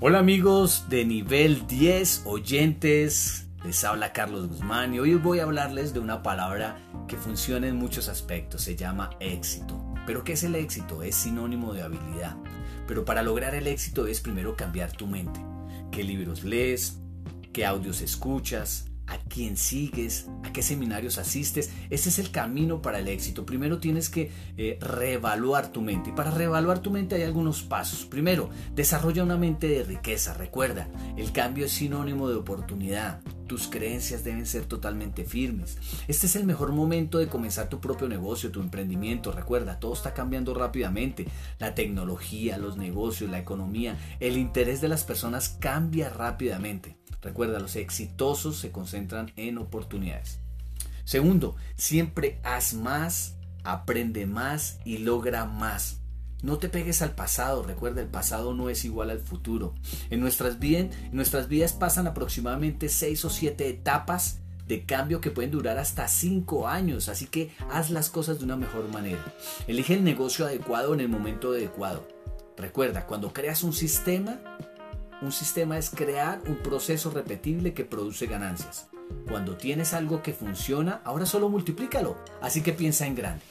Hola amigos de nivel 10 oyentes, les habla Carlos Guzmán y hoy voy a hablarles de una palabra que funciona en muchos aspectos, se llama éxito. ¿Pero qué es el éxito? Es sinónimo de habilidad. Pero para lograr el éxito es primero cambiar tu mente. ¿Qué libros lees? ¿Qué audios escuchas? A quién sigues, a qué seminarios asistes. Ese es el camino para el éxito. Primero tienes que eh, reevaluar tu mente. Y para reevaluar tu mente hay algunos pasos. Primero, desarrolla una mente de riqueza. Recuerda, el cambio es sinónimo de oportunidad. Tus creencias deben ser totalmente firmes. Este es el mejor momento de comenzar tu propio negocio, tu emprendimiento. Recuerda, todo está cambiando rápidamente. La tecnología, los negocios, la economía, el interés de las personas cambia rápidamente. Recuerda, los exitosos se concentran en oportunidades. Segundo, siempre haz más, aprende más y logra más. No te pegues al pasado, recuerda, el pasado no es igual al futuro. En nuestras, en nuestras vidas pasan aproximadamente 6 o 7 etapas de cambio que pueden durar hasta 5 años, así que haz las cosas de una mejor manera. Elige el negocio adecuado en el momento adecuado. Recuerda, cuando creas un sistema, un sistema es crear un proceso repetible que produce ganancias. Cuando tienes algo que funciona, ahora solo multiplícalo. Así que piensa en grande.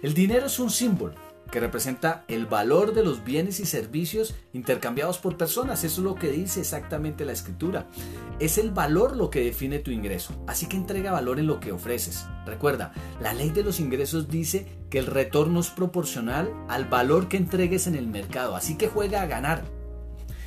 El dinero es un símbolo que representa el valor de los bienes y servicios intercambiados por personas. Eso es lo que dice exactamente la escritura. Es el valor lo que define tu ingreso. Así que entrega valor en lo que ofreces. Recuerda, la ley de los ingresos dice que el retorno es proporcional al valor que entregues en el mercado. Así que juega a ganar.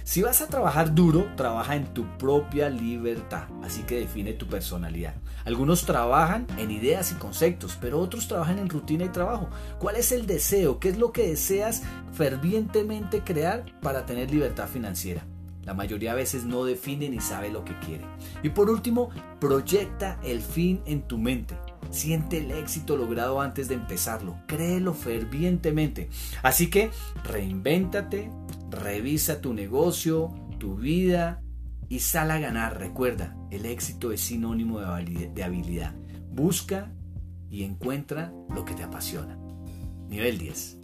Si vas a trabajar duro, trabaja en tu propia libertad, así que define tu personalidad. Algunos trabajan en ideas y conceptos, pero otros trabajan en rutina y trabajo. ¿Cuál es el deseo? ¿Qué es lo que deseas fervientemente crear para tener libertad financiera? La mayoría de veces no define ni sabe lo que quiere. Y por último, proyecta el fin en tu mente. Siente el éxito logrado antes de empezarlo. Créelo fervientemente. Así que reinvéntate, Revisa tu negocio, tu vida y sal a ganar. Recuerda, el éxito es sinónimo de habilidad. Busca y encuentra lo que te apasiona. Nivel 10.